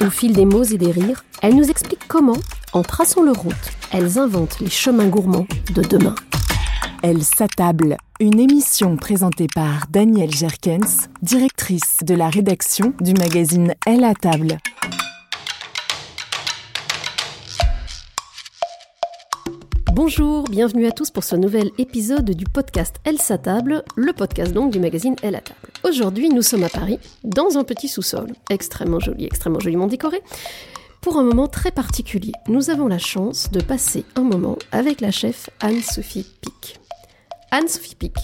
Au fil des mots et des rires, elles nous expliquent comment, en traçant leur route, elles inventent les chemins gourmands de demain. Elle s'attable. Une émission présentée par Danielle Jerkens, directrice de la rédaction du magazine Elle à table. Bonjour, bienvenue à tous pour ce nouvel épisode du podcast Elle s'attable, le podcast donc du magazine Elle à table. Aujourd'hui, nous sommes à Paris, dans un petit sous-sol, extrêmement joli, extrêmement joliment décoré. Pour un moment très particulier, nous avons la chance de passer un moment avec la chef Anne-Sophie Pic. Anne-Sophie Pic,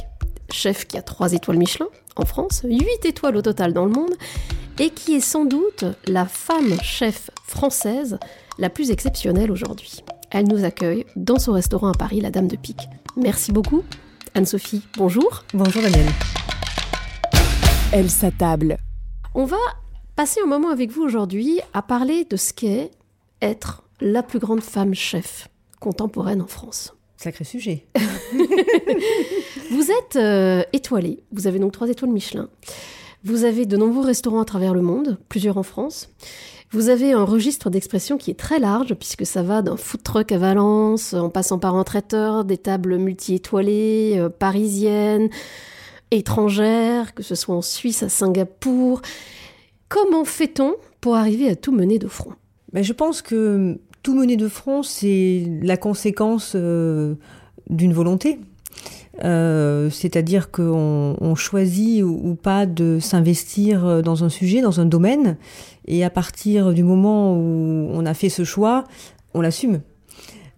chef qui a 3 étoiles Michelin en France, 8 étoiles au total dans le monde, et qui est sans doute la femme chef française la plus exceptionnelle aujourd'hui. Elle nous accueille dans son restaurant à Paris, la Dame de Pique. Merci beaucoup. Anne-Sophie, bonjour. Bonjour Daniel. Elle s'attable. On va passer un moment avec vous aujourd'hui à parler de ce qu'est être la plus grande femme chef contemporaine en France. Sacré sujet. Vous êtes euh, étoilée, vous avez donc trois étoiles Michelin. Vous avez de nombreux restaurants à travers le monde, plusieurs en France. Vous avez un registre d'expression qui est très large, puisque ça va d'un food truck à Valence, en passant par un traiteur, des tables multi-étoilées, euh, parisiennes, étrangères, que ce soit en Suisse, à Singapour. Comment fait-on pour arriver à tout mener de front? Ben, je pense que tout mener de front, c'est la conséquence euh, d'une volonté. Euh, C'est-à-dire qu'on on choisit ou, pas de s'investir dans un sujet, dans un domaine, et à partir du moment où on a fait ce choix, on l'assume.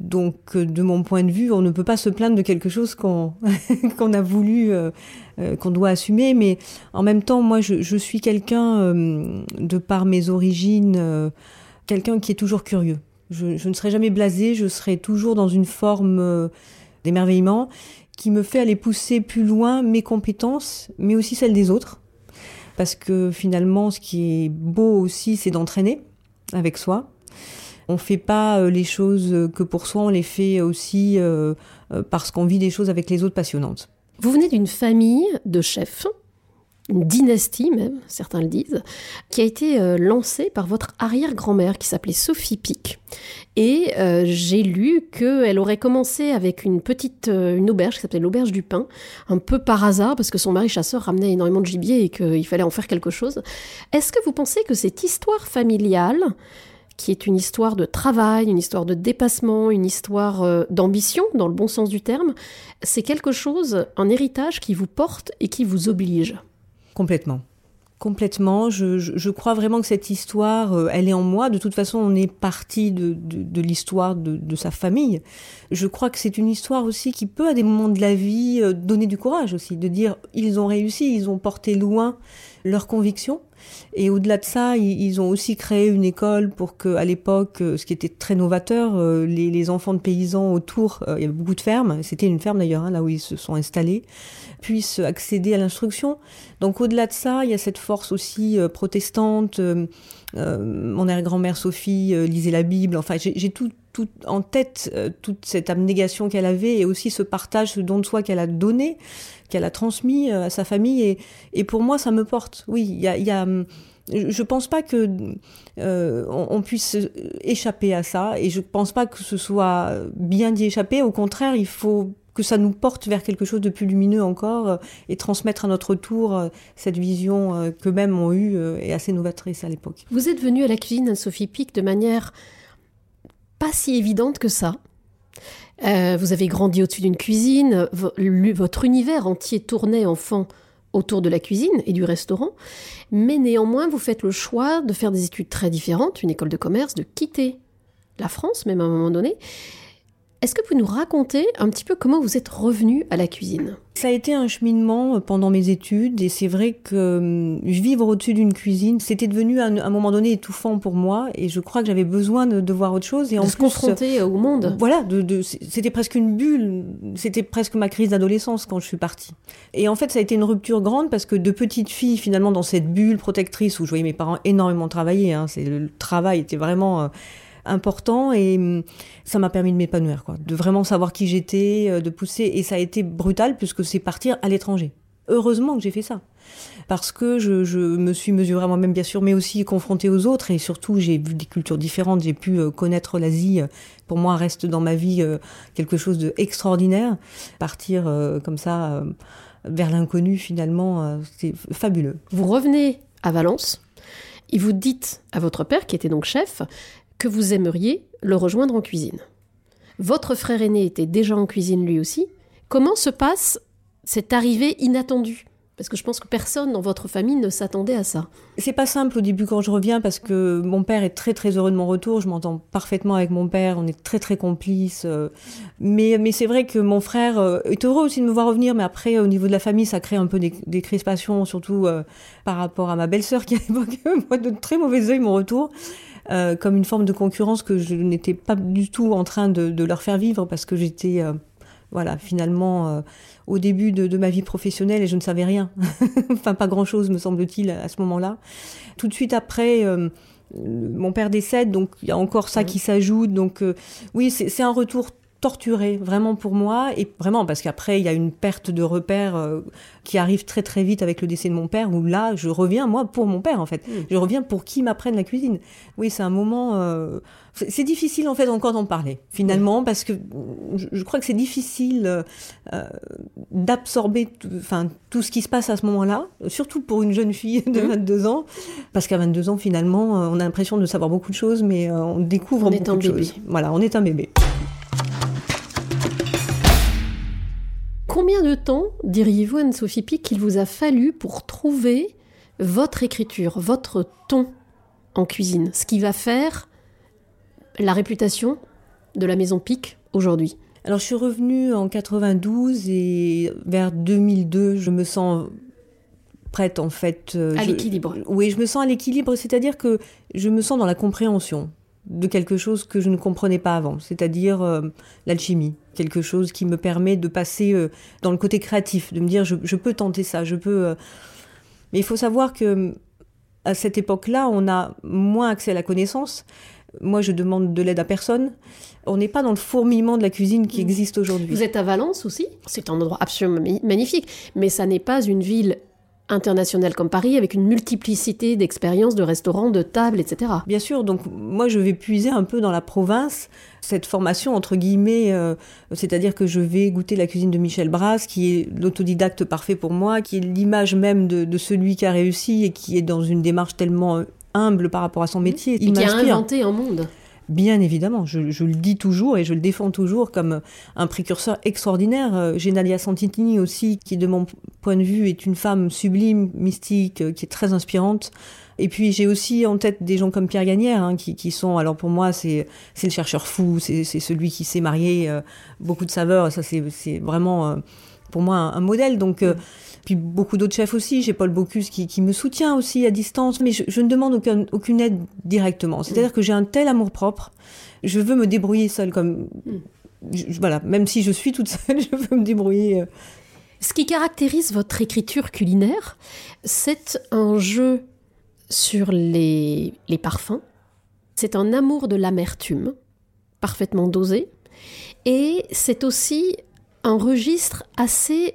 Donc, euh, de mon point de vue, on ne peut pas se plaindre de quelque chose qu'on a voulu, euh, euh, qu'on doit assumer. Mais en même temps, moi, je, suis quelqu'un, euh, de par mes origines, euh, quelqu'un qui est toujours curieux. Je, je ne serai jamais blasé, je serai toujours dans une forme euh, d'émerveillement qui me fait aller pousser plus loin mes compétences, mais aussi celles des autres. Parce que finalement, ce qui est beau aussi, c'est d'entraîner avec soi. On fait pas euh, les choses que pour soi, on les fait aussi euh, euh, parce qu'on vit des choses avec les autres passionnantes. Vous venez d'une famille de chefs une dynastie même, certains le disent, qui a été euh, lancée par votre arrière-grand-mère qui s'appelait Sophie Pic. Et euh, j'ai lu qu'elle aurait commencé avec une petite euh, une auberge qui s'appelait l'auberge du pain, un peu par hasard parce que son mari chasseur ramenait énormément de gibier et qu'il fallait en faire quelque chose. Est-ce que vous pensez que cette histoire familiale qui est une histoire de travail, une histoire de dépassement, une histoire d'ambition, dans le bon sens du terme, c'est quelque chose, un héritage qui vous porte et qui vous oblige? Complètement. Complètement. Je, crois vraiment que cette histoire, euh, elle est en moi. De toute façon, on est parti de, l'histoire de, sa famille. Je crois que c'est une histoire aussi qui peut, à des moments de la vie, euh, donner du courage aussi, de dire ils ont réussi, ils ont porté loin leurs convictions. Et au-delà de ça, ils, ont aussi créé une école pour que, à l'époque, euh, ce qui était très novateur, les, enfants de paysans autour, il y avait beaucoup de fermes. C'était une ferme d'ailleurs, hein, là où ils se sont installés puissent accéder à l'instruction. Donc au-delà de ça, il y a cette force aussi euh, protestante. Euh, euh, mon arrière-grand-mère Sophie lisait la Bible. Enfin, j'ai tout, tout en tête toute cette abnégation qu'elle avait et aussi ce partage, ce don de soi qu'elle a donné, qu'elle a transmis à sa famille. Et, pour moi, ça me porte. Oui, il y a, a je pense pas que on, puisse échapper à ça et je pense pas que ce soit bien d'y échapper. Au contraire, il faut que ça nous porte vers quelque chose de plus lumineux encore euh, et transmettre à notre tour euh, cette vision euh, qu'eux-mêmes ont eue et assez novatrice à l'époque. Vous êtes venue à la cuisine, Sophie Pic, de manière pas si évidente que ça. Vous avez grandi au-dessus d'une cuisine, votre univers entier tournait enfant autour de la cuisine et du restaurant, mais néanmoins vous faites le choix de faire des études très différentes, une école de commerce, de quitter la France même à un moment donné, est-ce que vous pouvez nous raconter un petit peu comment vous êtes revenu à la cuisine? Ça a été un cheminement euh, pendant mes études et c'est vrai que euh, vivre au-dessus d'une cuisine, c'était devenu à un, moment donné étouffant pour moi et je crois que j'avais besoin de, voir autre chose et en se confronter au monde. Voilà, de, c'était presque une bulle, c'était presque ma crise d'adolescence quand je suis partie. Et en fait, ça a été une rupture grande parce que de petite fille finalement dans cette bulle protectrice où je voyais mes parents énormément travailler, hein, c'est le travail était vraiment euh, important et hum, ça m'a permis de m'épanouir, quoi, de vraiment savoir qui j'étais, euh, de pousser et ça a été brutal puisque c'est partir à l'étranger. Heureusement que j'ai fait ça parce que je, je me suis mesurée à moi-même bien sûr, mais aussi confrontée aux autres et surtout j'ai vu des cultures différentes, j'ai pu euh, connaître l'Asie. Pour moi, reste dans ma vie euh, quelque chose d'extraordinaire. Partir comme ça vers l'inconnu, finalement, c'est fabuleux. Vous revenez à Valence et vous dites à votre père, qui était donc chef, que vous aimeriez le rejoindre en cuisine. Votre frère aîné était déjà en cuisine lui aussi. Comment se passe cette arrivée inattendue? Parce que je pense que personne dans votre famille ne s'attendait à ça. C'est pas simple au début quand je reviens parce que mon père est très très heureux de mon retour. Je m'entends parfaitement avec mon père. On est très très complices. Euh. Mais, mais c'est vrai que mon frère euh, est heureux aussi de me voir revenir. Mais après, au niveau de la famille, ça crée un peu des, crispations, surtout euh, par rapport à ma belle-sœur qui a évoqué de très mauvais oeil mon retour. Euh, comme une forme de concurrence que je n'étais pas du tout en train de, leur faire vivre parce que j'étais, euh, voilà, finalement euh, au début de, ma vie professionnelle et je ne savais rien. enfin, pas grand-chose, me semble-t-il, à ce moment-là. Tout de suite après mon père décède, donc il y a encore ça qui s'ajoute. Donc oui, c'est un retour torturé vraiment pour moi. Et vraiment parce qu'après il y a une perte de repère euh, qui arrive très très vite avec le décès de mon père où là je reviens moi pour mon père en fait. Hmm. je reviens pour qui m'apprenne la cuisine. Oui c'est un moment euh, c'est difficile en fait encore d'en parler finalement parce que je, crois que c'est difficile euh, d'absorber enfin tout ce qui se passe à ce moment-là surtout pour une jeune fille de 22 hmm. ans parce qu'à 22 ans finalement on a l'impression de savoir beaucoup de choses mais on découvre beaucoup de choses. Voilà on est un bébé Combien de temps, diriez-vous, Anne-Sophie Pic, qu'il vous a fallu pour trouver votre écriture, votre ton en cuisine, ce qui va faire la réputation de la maison Pic aujourd'hui? Alors je suis revenue en 92 et vers 2002, je me sens prête en fait. Euh, à l'équilibre. Oui, je me sens à l'équilibre, c'est-à-dire que je me sens dans la compréhension de quelque chose que je ne comprenais pas avant, c'est-à-dire euh, l'alchimie, quelque chose qui me permet de passer euh, dans le côté créatif, de me dire je, peux tenter ça, je peux. Euh. Mais il faut savoir que à cette époque-là, on a moins accès à la connaissance. Moi, je demande de l'aide à personne. On n'est pas dans le fourmillement de la cuisine qui mmh. existe aujourd'hui. Vous êtes à Valence aussi? C'est un endroit absolument magnifique, mais ça n'est pas une ville internationale comme Paris, avec une multiplicité d'expériences, de restaurants, de tables, etc. Bien sûr, donc moi je vais puiser un peu dans la province cette formation entre guillemets, euh, c'est-à-dire que je vais goûter la cuisine de Michel Brasse, qui est l'autodidacte parfait pour moi, qui est l'image même de, de, celui qui a réussi et qui est dans une démarche tellement humble par rapport à son métier. Il qui a inventé un monde. Bien évidemment, je, le dis toujours et je le défends toujours comme un précurseur extraordinaire. Euh, j'ai Nadia Santini aussi, qui de mon point de vue est une femme sublime, mystique, euh, qui est très inspirante. Et puis j'ai aussi en tête des gens comme Pierre Gagnère, hein, qui, sont, alors pour moi, c'est le chercheur fou, c'est celui qui s'est marié, euh, beaucoup de saveurs, ça c'est vraiment pour moi un, modèle. Donc puis beaucoup d'autres chefs aussi. J'ai Paul Bocuse qui, qui, me soutient aussi à distance, mais je, ne demande aucun, aucune aide directement. C'est-à-dire que j'ai un tel amour propre, je veux me débrouiller seule comme voilà, même si je suis toute seule, je veux me débrouiller. Euh. Ce qui caractérise votre écriture culinaire, c'est un jeu sur les, les parfums. C'est un amour de l'amertume, parfaitement dosé. Et c'est aussi un registre assez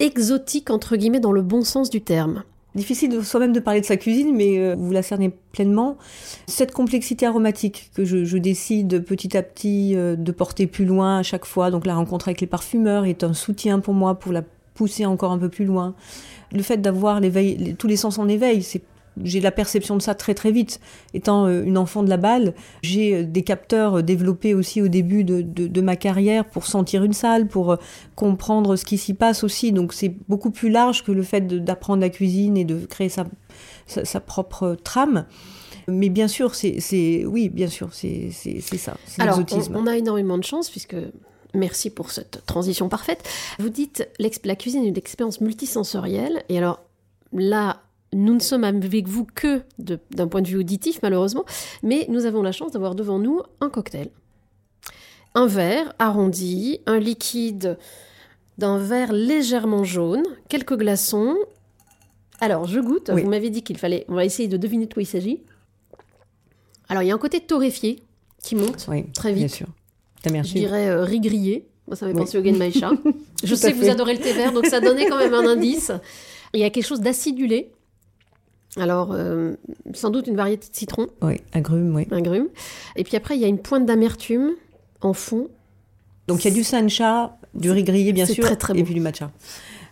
exotique, entre guillemets, dans le bon sens du terme. Difficile soi-même de parler de sa cuisine, mais euh, vous la cernez pleinement. Cette complexité aromatique que je, décide petit à petit euh, de porter plus loin à chaque fois, donc la rencontre avec les parfumeurs est un soutien pour moi pour la pousser encore un peu plus loin. Le fait d'avoir tous les sens en éveil, c'est j'ai la perception de ça très très vite. Étant euh, une enfant de la balle, j'ai euh, des capteurs euh, développés aussi au début de, de, ma carrière pour sentir une salle, pour comprendre ce qui s'y passe aussi. Donc c'est beaucoup plus large que le fait d'apprendre la cuisine et de créer sa, sa, propre trame. Mais bien sûr, c'est oui, bien sûr, c'est ça. Alors, on, on a énormément de chance puisque Merci pour cette transition parfaite. Vous dites la cuisine est une expérience multisensorielle. Et alors là, nous ne sommes avec vous que d'un point de vue auditif, malheureusement, mais nous avons la chance d'avoir devant nous un cocktail. Un verre arrondi, un liquide d'un verre légèrement jaune, quelques glaçons. Alors, je goûte. Vous m'avez dit qu'il fallait. On va essayer de deviner de quoi il s'agit. Alors, il y a un côté torréfié qui monte très vite. Bien sûr. Je dirais euh, riz grillé. Moi, ça m'est pensé au Maïcha. je sais que vous adorez le thé vert, donc ça donnait quand même un indice. Il y a quelque chose d'acidulé alors, euh, sans doute une variété de citron. Oui, agrumes, oui. Agrumes. Et puis après, il y a une pointe d'amertume en fond. Donc il y a du sancha, du riz grillé bien sûr, très, très et puis du matcha.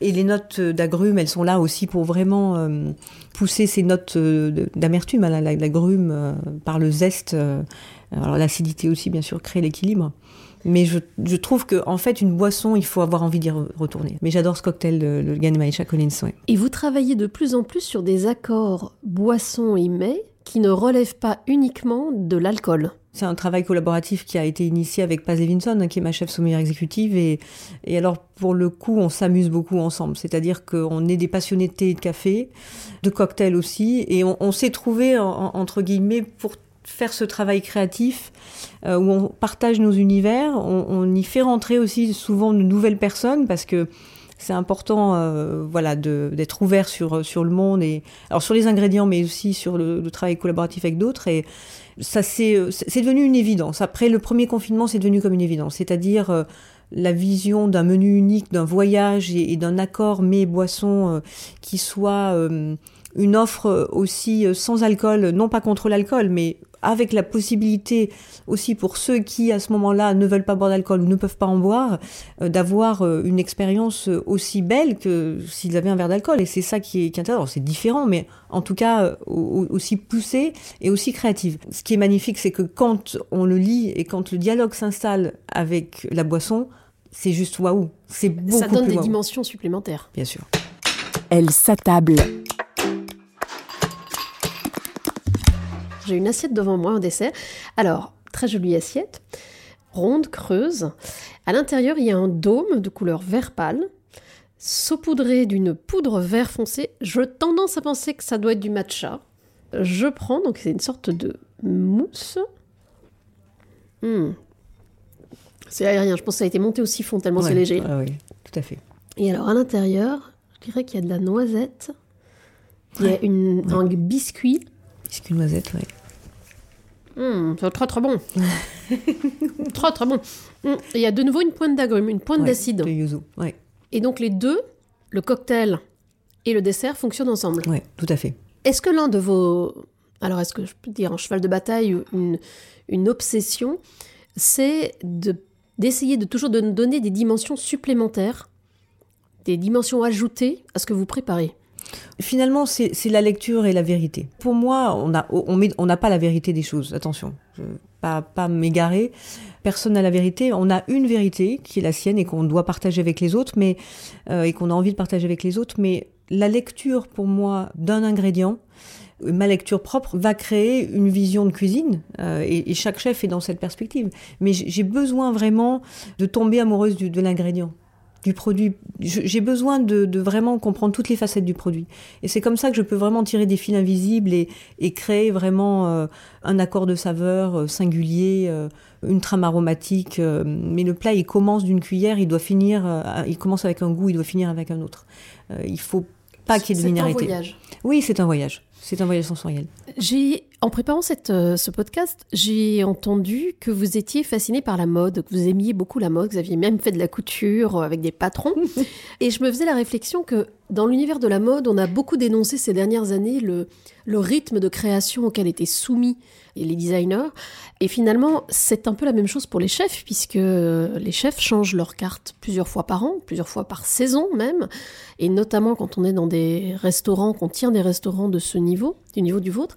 Et les notes d'agrumes, elles sont là aussi pour vraiment euh, pousser ces notes euh, d'amertume. Hein, l'agrume, par le zeste, alors l'acidité aussi bien sûr crée l'équilibre. Mais je, trouve qu'en en fait, une boisson, il faut avoir envie d'y retourner. Mais j'adore ce cocktail, le, le Ganemaisha Collins. Et vous travaillez de plus en plus sur des accords boisson et mets qui ne relèvent pas uniquement de l'alcool. C'est un travail collaboratif qui a été initié avec Paz Levinson, hein, qui est ma chef sommelière exécutive. Et, et alors, pour le coup, on s'amuse beaucoup ensemble. C'est-à-dire qu'on est des passionnés de thé et de café, de cocktails aussi. Et on, s'est trouvé, entre guillemets, pour faire ce travail créatif euh, où on partage nos univers, on, y fait rentrer aussi souvent de nouvelles personnes parce que c'est important euh, voilà d'être ouvert sur sur le monde et alors sur les ingrédients mais aussi sur le, travail collaboratif avec d'autres. Et ça c'est c'est devenu une évidence. Après le premier confinement c'est devenu comme une évidence. C'est-à-dire euh, la vision d'un menu unique d'un voyage et, d'un accord mais boisson qui soit une offre aussi sans alcool non pas contre l'alcool mais avec la possibilité aussi pour ceux qui à ce moment-là ne veulent pas boire d'alcool ou ne peuvent pas en boire, euh, d'avoir euh, une expérience aussi belle que s'ils avaient un verre d'alcool. Et c'est ça qui est, qui est intéressant. C'est différent, mais en tout cas euh, aussi poussé et aussi créative. Ce qui est magnifique, c'est que quand on le lit et quand le dialogue s'installe avec la boisson, c'est juste waouh. C'est beaucoup Ça donne des dimensions supplémentaires. Bien sûr. Elle s'attable. J'ai une assiette devant moi, un dessert. Alors, très jolie assiette, ronde, creuse. À l'intérieur, il y a un dôme de couleur vert pâle, saupoudré d'une poudre vert foncé. Je tendance à penser que ça doit être du matcha. Je prends, donc c'est une sorte de mousse. Hmm. C'est aérien, je pense que ça a été monté au siphon tellement c'est léger. oui, tout à fait. Et alors à l'intérieur, je dirais qu'il y a de la noisette. Il y a une, un biscuit. Biscuit noisette, oui. Mmh, c'est très très bon. très très bon. Mmh, il y a de nouveau une pointe d'agrumes, une pointe d'acide. De yuzu, Et donc les deux, le cocktail et le dessert fonctionnent ensemble. Oui, tout à fait. Est-ce que l'un de vos... Alors, est-ce que je peux dire un cheval de bataille ou une, une obsession, c'est de, d'essayer de toujours de donner des dimensions supplémentaires, des dimensions ajoutées à ce que vous préparez? Finalement, c'est la lecture et la vérité. Pour moi, on n'a pas la vérité des choses. Attention, je pas pas m'égarer. Personne n'a la vérité. On a une vérité qui est la sienne et qu'on doit partager avec les autres, mais euh, et qu'on a envie de partager avec les autres. Mais la lecture, pour moi, d'un ingrédient, euh, ma lecture propre va créer une vision de cuisine euh, et, chaque chef est dans cette perspective. Mais j'ai besoin vraiment de tomber amoureuse de l'ingrédient du produit. J'ai besoin de, de vraiment comprendre toutes les facettes du produit. Et c'est comme ça que je peux vraiment tirer des fils invisibles et, et créer vraiment euh, un accord de saveur euh, singulier, euh, une trame aromatique. euh, mais le plat, il commence d'une cuillère, il doit finir, euh, il commence avec un goût, il doit finir avec un autre. Euh, il faut pas qu'il y ait de C'est un linéarité. voyage. Oui, c'est un voyage. C'est un voyage sensoriel. J'ai, en préparant cette, euh, ce podcast, j'ai entendu que vous étiez fasciné par la mode, que vous aimiez beaucoup la mode, que vous aviez même fait de la couture euh, avec des patrons. Et je me faisais la réflexion que dans l'univers de la mode, on a beaucoup dénoncé ces dernières années le, le rythme de création auquel étaient soumis les designers. Et finalement, c'est un peu la même chose pour les chefs, puisque les chefs changent leurs cartes plusieurs fois par an, plusieurs fois par saison même. Et notamment quand on est dans des restaurants, qu'on tient des restaurants de ce niveau, du niveau du vôtre,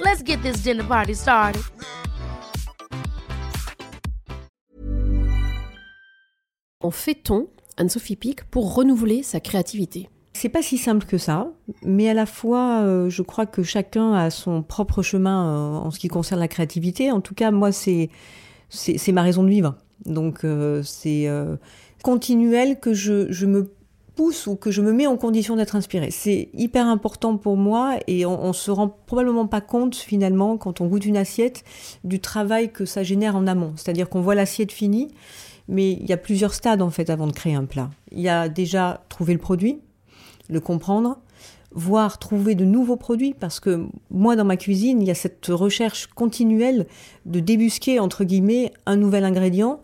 Let's get this dinner party started. on fait-on, Anne-Sophie Pic, pour renouveler sa créativité? C'est pas si simple que ça, mais à la fois, euh, je crois que chacun a son propre chemin euh, en ce qui concerne la créativité. En tout cas, moi, c'est c'est c'est ma raison de vivre. Donc, euh, c'est euh, continuel que je, je me pousse ou que je me mets en condition d'être inspirée. C'est hyper important pour moi et on, on se rend probablement pas compte finalement quand on goûte une assiette du travail que ça génère en amont. C'est-à-dire qu'on voit l'assiette finie, mais il y a plusieurs stades en fait avant de créer un plat. Il y a déjà trouver le produit, le comprendre, voire trouver de nouveaux produits, parce que moi, dans ma cuisine, il y a cette recherche continuelle de débusquer, entre guillemets, un nouvel ingrédient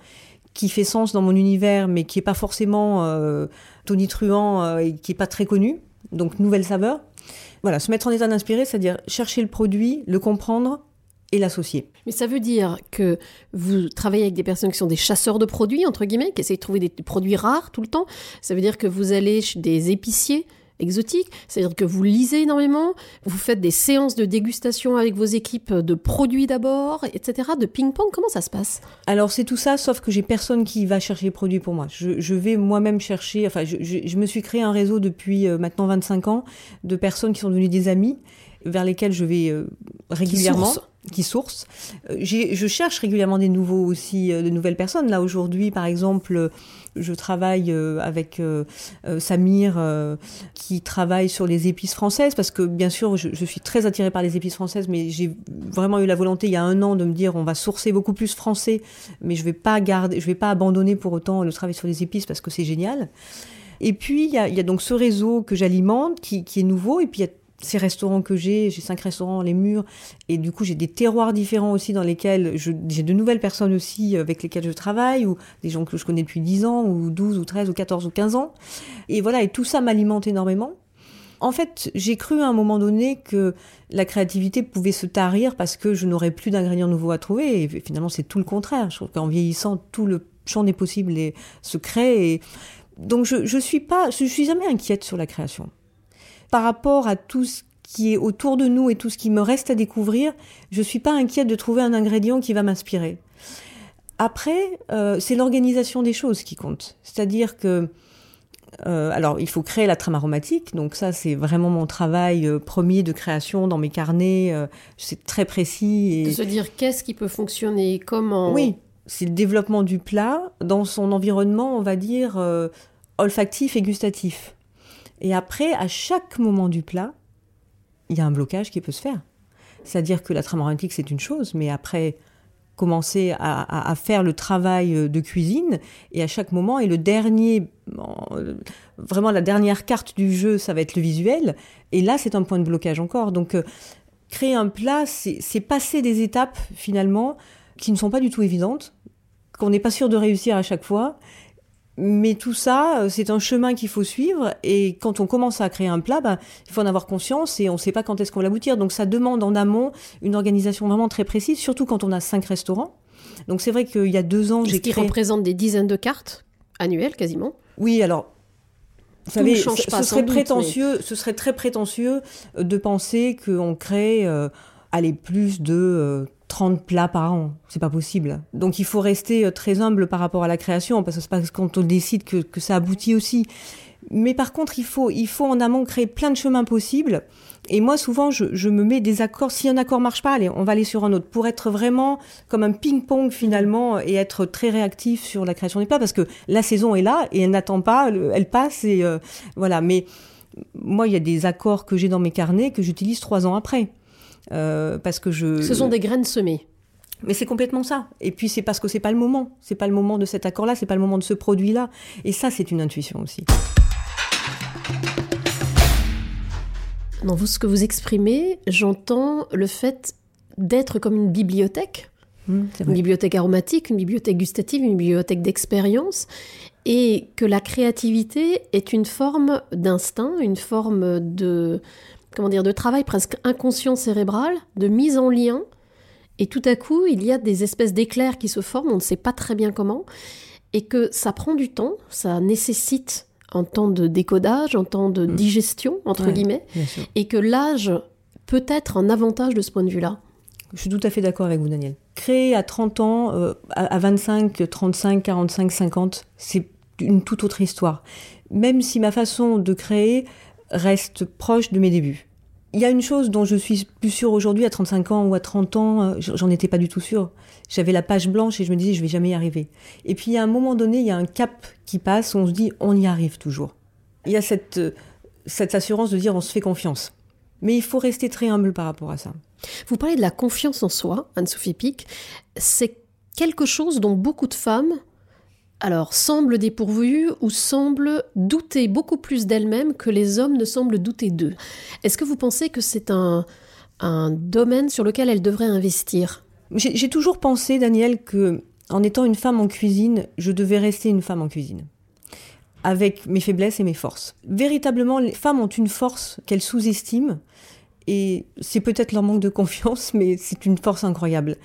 qui fait sens dans mon univers, mais qui est pas forcément euh, tonitruant euh, et qui est pas très connu. Donc, nouvelle saveur. Voilà, se mettre en état d'inspirer, c'est-à-dire chercher le produit, le comprendre et l'associer. Mais ça veut dire que vous travaillez avec des personnes qui sont des chasseurs de produits, entre guillemets, qui essayent de trouver des produits rares tout le temps. Ça veut dire que vous allez chez des épiciers exotiques, c'est-à-dire que vous lisez énormément, vous faites des séances de dégustation avec vos équipes de produits d'abord, etc., de ping-pong, comment ça se passe? Alors c'est tout ça, sauf que j'ai personne qui va chercher les produits pour moi. Je, je vais moi-même chercher, enfin je, je- je me suis créé un réseau depuis euh, maintenant 25 ans de personnes qui sont devenues des amis, vers lesquelles je vais euh, régulièrement. qui. Euh, j'ai- je cherche régulièrement des nouveaux aussi, euh, de nouvelles personnes. Là aujourd'hui, par exemple, euh, je travaille euh, avec euh, euh, Samir euh, qui travaille sur les épices françaises parce que bien sûr, je, suis très attirée par les épices françaises, mais j'ai vraiment eu la volonté il y a un an de me dire on va sourcer beaucoup plus français, mais je vais pas garder, je vais pas abandonner pour autant le travail sur les épices parce que c'est génial. Et puis il y a, il y a donc ce réseau que j'alimente qui, qui est nouveau, et puis il y a ces restaurants que j'ai, j'ai cinq restaurants, les murs, et du coup j'ai des terroirs différents aussi dans lesquels j'ai de nouvelles personnes aussi avec lesquelles je travaille, ou des gens que je connais depuis 10 ans, ou 12, ou 13, ou 14, ou 15 ans. Et voilà, et tout ça m'alimente énormément. En fait, j'ai cru à un moment donné que la créativité pouvait se tarir parce que je n'aurais plus d'ingrédients nouveaux à trouver. Et finalement, c'est tout le contraire. Je trouve qu'en vieillissant, tout le champ des possibles se crée. Et... Donc, je, je suis pas, je suis jamais inquiète sur la création. Par rapport à tout ce qui est autour de nous et tout ce qui me reste à découvrir, je suis pas inquiète de trouver un ingrédient qui va m'inspirer. Après, euh, c'est l'organisation des choses qui compte. C'est-à-dire que euh, alors, il faut créer la trame aromatique. Donc ça, c'est vraiment mon travail euh, premier de création dans mes carnets. c'est très précis. Et... De se dire qu'est-ce qui peut fonctionner, comment Oui, c'est le développement du plat dans son environnement, on va dire, olfactif et gustatif. Et après, à chaque moment du plat, il y a un blocage qui peut se faire. C'est-à-dire que la trame aromatique, c'est une chose, mais après, commencer à, faire le travail de cuisine, et à chaque moment, et le dernier, vraiment la dernière carte du jeu, ça va être le visuel, et là, c'est un point de blocage encore. Donc, euh, créer un plat, c'est passer des étapes, finalement, qui ne sont pas du tout évidentes, qu'on n'est pas sûr de réussir à chaque fois, mais tout ça, euh, c'est un chemin qu'il faut suivre. Et quand on commence à créer un plat, ben, il faut en avoir conscience et on ne sait pas quand est-ce qu'on va l'aboutir. Donc ça demande en amont une organisation vraiment très précise, surtout quand on a cinq restaurants. Donc c'est vrai qu'il y a deux ans, j'ai créé... Ce qui représente des dizaines de cartes annuelles quasiment? Oui, alors vous savez, ce, serait prétentieux, ce serait très prétentieux de penser qu'on crée, euh, allez, plus de euh, 30 plats par an. C'est pas possible. Donc il faut rester euh, très humble par rapport à la création, parce que c'est pas quand on décide que, que, ça aboutit aussi. Mais par contre, il faut, il faut en amont créer plein de chemins possibles. Et moi, souvent, je, je me mets des accords. Si un accord marche pas, allez, on va aller sur un autre, pour être vraiment comme un ping-pong finalement et être très réactif sur la création des plats, parce que la saison est là et elle n'attend pas, elle passe et euh, voilà. Mais moi, il y a des accords que j'ai dans mes carnets que j'utilise trois ans après. Euh, parce que je. Ce sont des graines semées. Mais c'est complètement ça. Et puis c'est parce que c'est pas le moment. C'est pas le moment de cet accord-là, c'est pas le moment de ce produit-là. Et ça, c'est une intuition aussi. Dans vous, ce que vous exprimez, j'entends le fait d'être comme une bibliothèque. Mmh, une bibliothèque aromatique, une bibliothèque gustative, une bibliothèque d'expérience, et que la créativité est une forme d'instinct, une forme de, comment dire, de travail presque inconscient cérébral, de mise en lien. Et tout à coup, il y a des espèces d'éclairs qui se forment, on ne sait pas très bien comment, et que ça prend du temps, ça nécessite un temps de décodage, un temps de mm. digestion, entre guillemets, et que l'âge peut être un avantage de ce point de vue-là. Je suis tout à fait d'accord avec vous, Daniel. Créer à 30 ans, euh, à 25, 35, 45, 50, c'est une toute autre histoire. Même si ma façon de créer reste proche de mes débuts. Il y a une chose dont je suis plus sûre aujourd'hui, à 35 ans ou à 30 ans, euh, j'en étais pas du tout sûre. J'avais la page blanche et je me disais, je vais jamais y arriver. Et puis, à un moment donné, il y a un cap qui passe, on se dit, on y arrive toujours. Il y a cette, euh, cette assurance de dire, on se fait confiance. Mais il faut rester très humble par rapport à ça. Vous parlez de la confiance en soi, Anne-Sophie Pic. C'est quelque chose dont beaucoup de femmes alors semble dépourvue ou semble douter beaucoup plus d'elle-même que les hommes ne semblent douter d'eux. Est-ce que vous pensez que c'est un, un domaine sur lequel elle devrait investir? J'ai toujours pensé, Daniel, que en étant une femme en cuisine, je devais rester une femme en cuisine avec mes faiblesses et mes forces. Véritablement, les femmes ont une force qu'elles sous-estiment et c'est peut-être leur manque de confiance, mais c'est une force incroyable.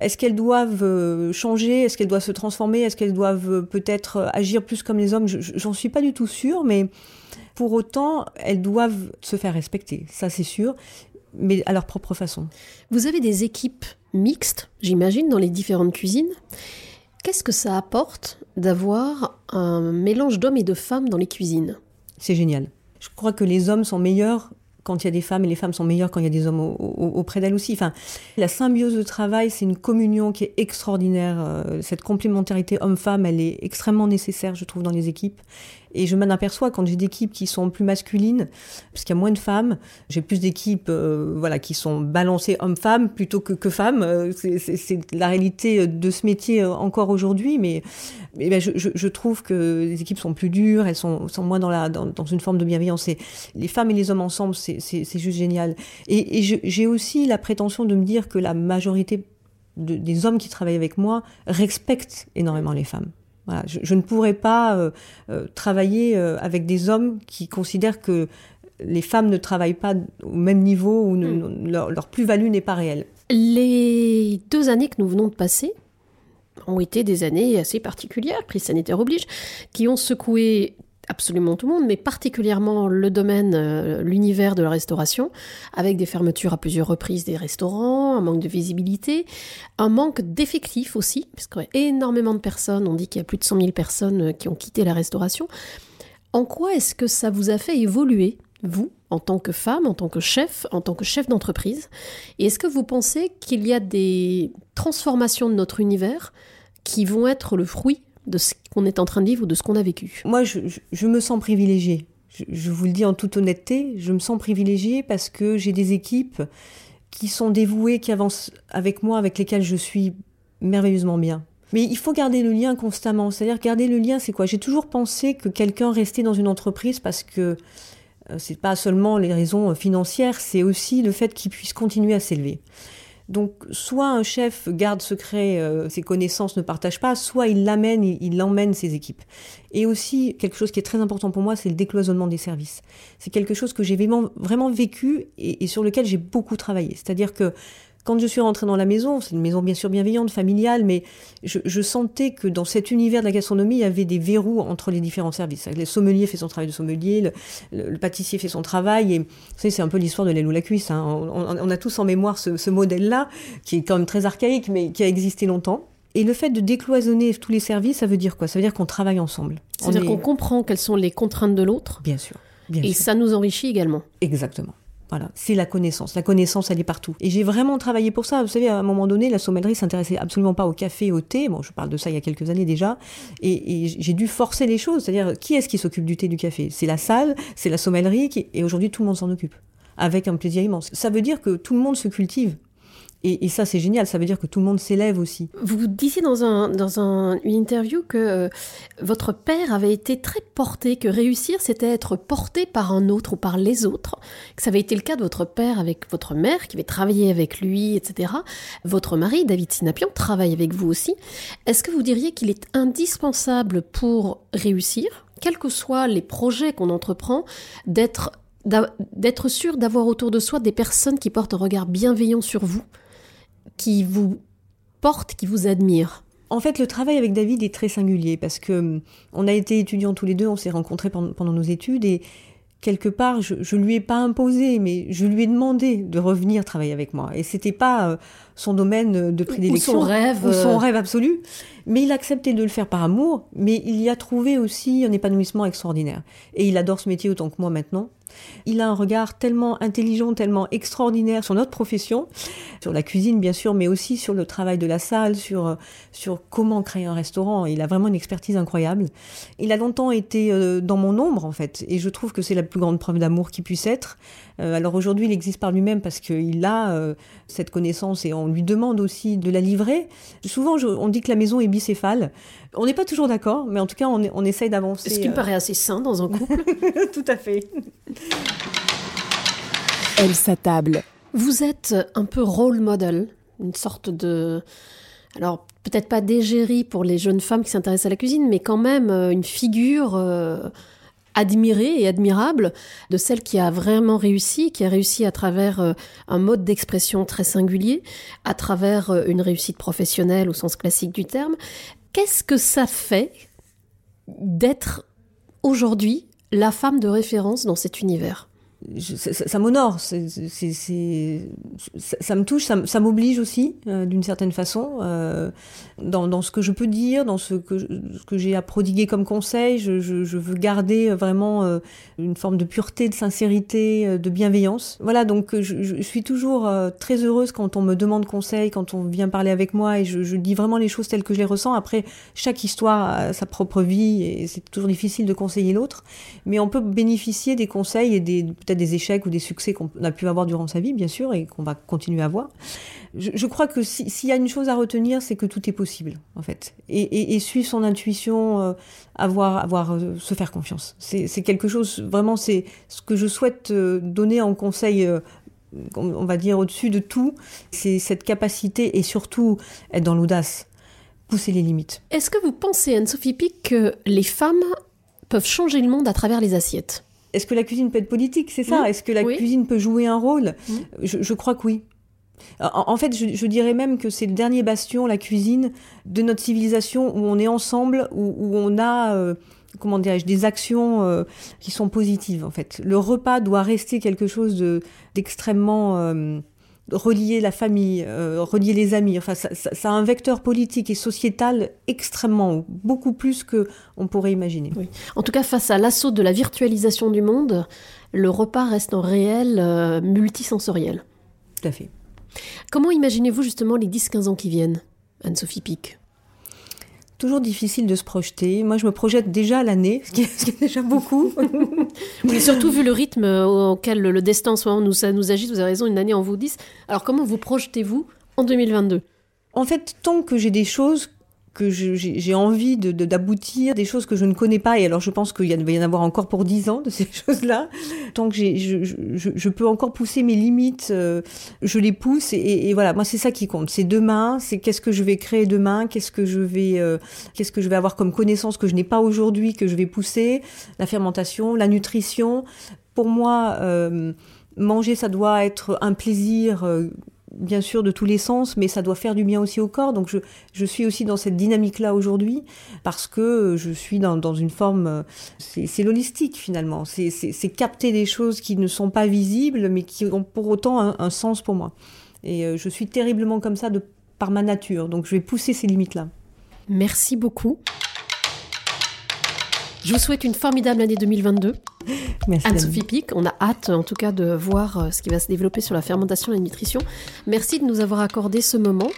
Est-ce qu'elles doivent euh, changer? Est-ce qu'elles doivent se transformer? Est-ce qu'elles doivent euh, peut-être euh, agir plus comme les hommes? J'en suis pas du tout sûre, mais pour autant, elles doivent se faire respecter, ça c'est sûr, mais à leur propre façon. Vous avez des équipes mixtes, j'imagine, dans les différentes cuisines. Qu'est-ce que ça apporte d'avoir un mélange d'hommes et de femmes dans les cuisines? C'est génial. Je crois que les hommes sont meilleurs quand il y a des femmes et les femmes sont meilleures quand il y a des hommes auprès d'elles aussi. Enfin, la symbiose de travail, c'est une communion qui est extraordinaire. Euh, cette complémentarité homme-femme, elle est extrêmement nécessaire, je trouve, dans les équipes. Et je m'en aperçois quand j'ai des équipes qui sont plus masculines, parce qu'il y a moins de femmes. J'ai plus d'équipes euh, voilà, qui sont balancées hommes-femmes plutôt que, que femmes. Euh, c'est la réalité de ce métier euh, encore aujourd'hui. Mais, ben, je, trouve que les équipes sont plus dures, elles sont, moins dans, une forme de bienveillance. Les femmes et les hommes ensemble, c'est juste génial. Et, j'ai aussi la prétention de me dire que la majorité de, des hommes qui travaillent avec moi respectent énormément les femmes je, ne pourrais pas euh, euh, travailler euh, avec des hommes qui considèrent que les femmes ne travaillent pas au même niveau ou hmm. leur, plus-value n'est pas réelle. Les deux années que nous venons de passer ont été des années assez particulières, crise sanitaire oblige, qui ont secoué absolument tout le monde, mais particulièrement le domaine, euh, l'univers de la restauration, avec des fermetures à plusieurs reprises des restaurants, un manque de visibilité, un manque d'effectifs aussi, parce qu'il y a énormément de personnes, on dit qu'il y a plus de 100 000 personnes euh, qui ont quitté la restauration. En quoi est-ce que ça vous a fait évoluer, vous, en tant que femme, en tant que chef, en tant que chef d'entreprise? Et est-ce que vous pensez qu'il y a des transformations de notre univers qui vont être le fruit de ce qu'on est en train de vivre ou de ce qu'on a vécu. Moi, je, me sens privilégiée. Je, je vous le dis en toute honnêteté, je me sens privilégiée parce que j'ai des équipes qui sont dévouées, qui avancent avec moi, avec lesquelles je suis merveilleusement bien. Mais il faut garder le lien constamment. C'est-à-dire garder le lien, c'est quoi? J'ai toujours pensé que quelqu'un restait dans une entreprise parce que euh, c'est pas seulement les raisons financières, c'est aussi le fait qu'il puisse continuer à s'élever. Donc, soit un chef garde secret euh, ses connaissances, ne partage pas, soit il l'amène, il, il emmène ses équipes. Et aussi, quelque chose qui est très important pour moi, c'est le décloisonnement des services. C'est quelque chose que j'ai vraiment, vécu et, et sur lequel j'ai beaucoup travaillé. C'est-à-dire que quand je suis rentrée dans la maison, c'est une maison bien sûr bienveillante, familiale, mais je, je, sentais que dans cet univers de la gastronomie, il y avait des verrous entre les différents services. Le sommelier fait son travail de sommelier, le, le, le pâtissier fait son travail, et vous savez, c'est un peu l'histoire de l'aile ou la cuisse. Hein. On, on, a tous en mémoire ce, ce modèle-là, qui est quand même très archaïque, mais qui a existé longtemps. Et le fait de décloisonner tous les services, ça veut dire quoi? Ça veut dire qu'on travaille ensemble. C'est-à-dire est... qu'on comprend quelles sont les contraintes de l'autre. Bien sûr. Bien et sûr. ça nous enrichit également. Exactement. C'est la connaissance. La connaissance, elle est partout. Et j'ai vraiment travaillé pour ça. Vous savez, à un moment donné, la sommellerie s'intéressait absolument pas au café et au thé. Bon, je parle de ça il y a quelques années déjà. Et, j'ai dû forcer les choses. C'est-à-dire, qui est-ce qui s'occupe du thé du café? C'est la salle, c'est la sommellerie. Qui... Et aujourd'hui, tout le monde s'en occupe. Avec un plaisir immense. Ça veut dire que tout le monde se cultive. Et, ça, c'est génial. Ça veut dire que tout le monde s'élève aussi. Vous disiez dans, un, dans un, une interview que euh, votre père avait été très porté, que réussir, c'était être porté par un autre ou par les autres. Que ça avait été le cas de votre père avec votre mère, qui avait travaillé avec lui, etc. Votre mari, David Sinapian, travaille avec vous aussi. Est-ce que vous diriez qu'il est indispensable pour réussir, quels que soient les projets qu'on entreprend, d'être sûr d'avoir autour de soi des personnes qui portent un regard bienveillant sur vous? Qui vous porte, qui vous admire en fait, le travail avec David est très singulier parce que hum, on a été étudiants tous les deux, on s'est rencontrés pendant, nos études et quelque part, je, je lui ai pas imposé, mais je lui ai demandé de revenir travailler avec moi. Et c'était pas euh, son domaine de prédilection, ou son rêve, ou son rêve absolu, mais il acceptait de le faire par amour. Mais il y a trouvé aussi un épanouissement extraordinaire. Et il adore ce métier autant que moi maintenant. Il a un regard tellement intelligent, tellement extraordinaire sur notre profession, sur la cuisine bien sûr, mais aussi sur le travail de la salle, sur, sur comment créer un restaurant. Il a vraiment une expertise incroyable. Il a longtemps été euh, dans mon ombre en fait, et je trouve que c'est la plus grande preuve d'amour qui puisse être. Euh, alors aujourd'hui, il existe par lui-même parce qu'il a euh, cette connaissance et on lui demande aussi de la livrer. Souvent, je, on dit que la maison est bicéphale. On n'est pas toujours d'accord, mais en tout cas, on, on essaye d'avancer. Ce qui me paraît assez sain dans un couple. tout à fait. Elle s'attable. Vous êtes un peu role model, une sorte de... Alors, peut-être pas d'égérie pour les jeunes femmes qui s'intéressent à la cuisine, mais quand même euh, une figure euh, admirée et admirable de celle qui a vraiment réussi, qui a réussi à travers euh, un mode d'expression très singulier, à travers euh, une réussite professionnelle au sens classique du terme. Qu'est-ce que ça fait d'être aujourd'hui la femme de référence dans cet univers? Je, ça, ça m'honore, ça, ça, me touche, ça, ça m'oblige aussi euh, d'une certaine façon euh, dans, ce que je peux dire, dans ce que, j'ai à prodiguer comme conseil. Je, veux garder vraiment euh, une forme de pureté, de sincérité, de bienveillance. Voilà, donc je, suis toujours très heureuse quand on me demande conseil, quand on vient parler avec moi et je dis vraiment les choses telles que je les ressens. Après, chaque histoire a sa propre vie et c'est toujours difficile de conseiller l'autre, mais on peut bénéficier des conseils et des peut-être des échecs ou des succès qu'on a pu avoir durant sa vie, bien sûr, et qu'on va continuer à avoir. Je, crois que s'il si y a une chose à retenir, c'est que tout est possible, en fait. Et, suivre son intuition, euh, avoir, avoir, euh, se faire confiance. C'est quelque chose, vraiment, c'est ce que je souhaite euh, donner en conseil on va dire au-dessus de tout, c'est cette capacité et surtout être dans l'audace, pousser les limites. Est-ce que vous pensez, Anne-Sophie Pic, que les femmes peuvent changer le monde à travers les assiettes? Est-ce que la cuisine peut être politique? C'est ça mmh. Est-ce que la oui. cuisine peut jouer un rôle? Mmh. je, je, crois que oui. En, en fait, je, je, dirais même que c'est le dernier bastion, la cuisine, de notre civilisation où on est ensemble, où, où on a, euh, comment dirais-je, des actions euh, qui sont positives. En fait, le repas doit rester quelque chose d'extrêmement euh, relier la famille, euh, relier les amis. Enfin, ça, ça, ça, a un vecteur politique et sociétal extrêmement beaucoup plus que on pourrait imaginer. Oui. En tout cas, face à l'assaut de la virtualisation du monde, le repas reste en réel euh, multisensoriel. Tout à fait. Comment imaginez-vous justement les 10-15 ans qui viennent, Anne-Sophie Pic? Toujours difficile de se projeter. Moi, je me projette déjà à l'année, ce, qui est déjà beaucoup. oui, surtout vu le rythme auquel le destin nous, nous agite, vous avez raison, une année en vous 10. Alors, comment vous projetez-vous en 2022 En fait, tant que j'ai des choses que j'ai envie de d'aboutir, des choses que je ne connais pas, et alors je pense qu'il va y en avoir encore pour dix ans de ces choses-là, tant que je, je, je, peux encore pousser mes limites, euh, je les pousse, et, et voilà, moi c'est ça qui compte, c'est demain, c'est qu'est-ce que je vais créer demain, qu'est-ce que je vais, euh, qu'est-ce que je vais avoir comme connaissance que je n'ai pas aujourd'hui, que je vais pousser, la fermentation, la nutrition, pour moi, euh, manger ça doit être un plaisir bien sûr de tous les sens, mais ça doit faire du bien aussi au corps. Donc je, je suis aussi dans cette dynamique-là aujourd'hui parce que je suis dans, dans une forme, c'est l'holistique finalement, c'est capter des choses qui ne sont pas visibles mais qui ont pour autant un, un sens pour moi. Et euh, je suis terriblement comme ça de, par ma nature, donc je vais pousser ces limites-là. Merci beaucoup. Je vous souhaite une formidable année 2022. Merci. Anne-Sophie Pic, on a hâte en tout cas de voir euh, ce qui va se développer sur la fermentation et la nutrition. Merci de nous avoir accordé ce moment.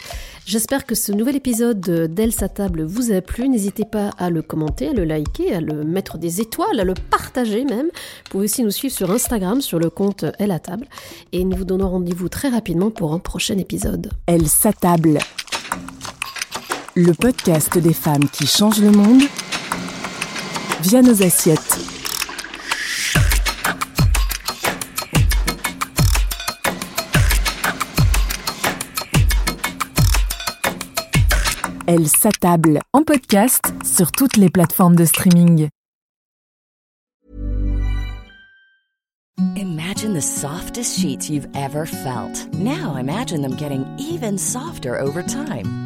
J'espère que ce nouvel épisode d'Elle sa table vous a plu. N'hésitez pas à le commenter, à le liker, à le mettre des étoiles, à le partager même. Vous pouvez aussi nous suivre sur Instagram sur le compte Elle à table. Et nous vous donnons rendez-vous très rapidement pour un prochain épisode. Elle sa table. Le podcast des femmes qui changent le monde via nos assiettes. Elle s'attable en podcast sur toutes les plateformes de streaming. Imagine the softest sheets you've ever felt. Now imagine them getting even softer over time.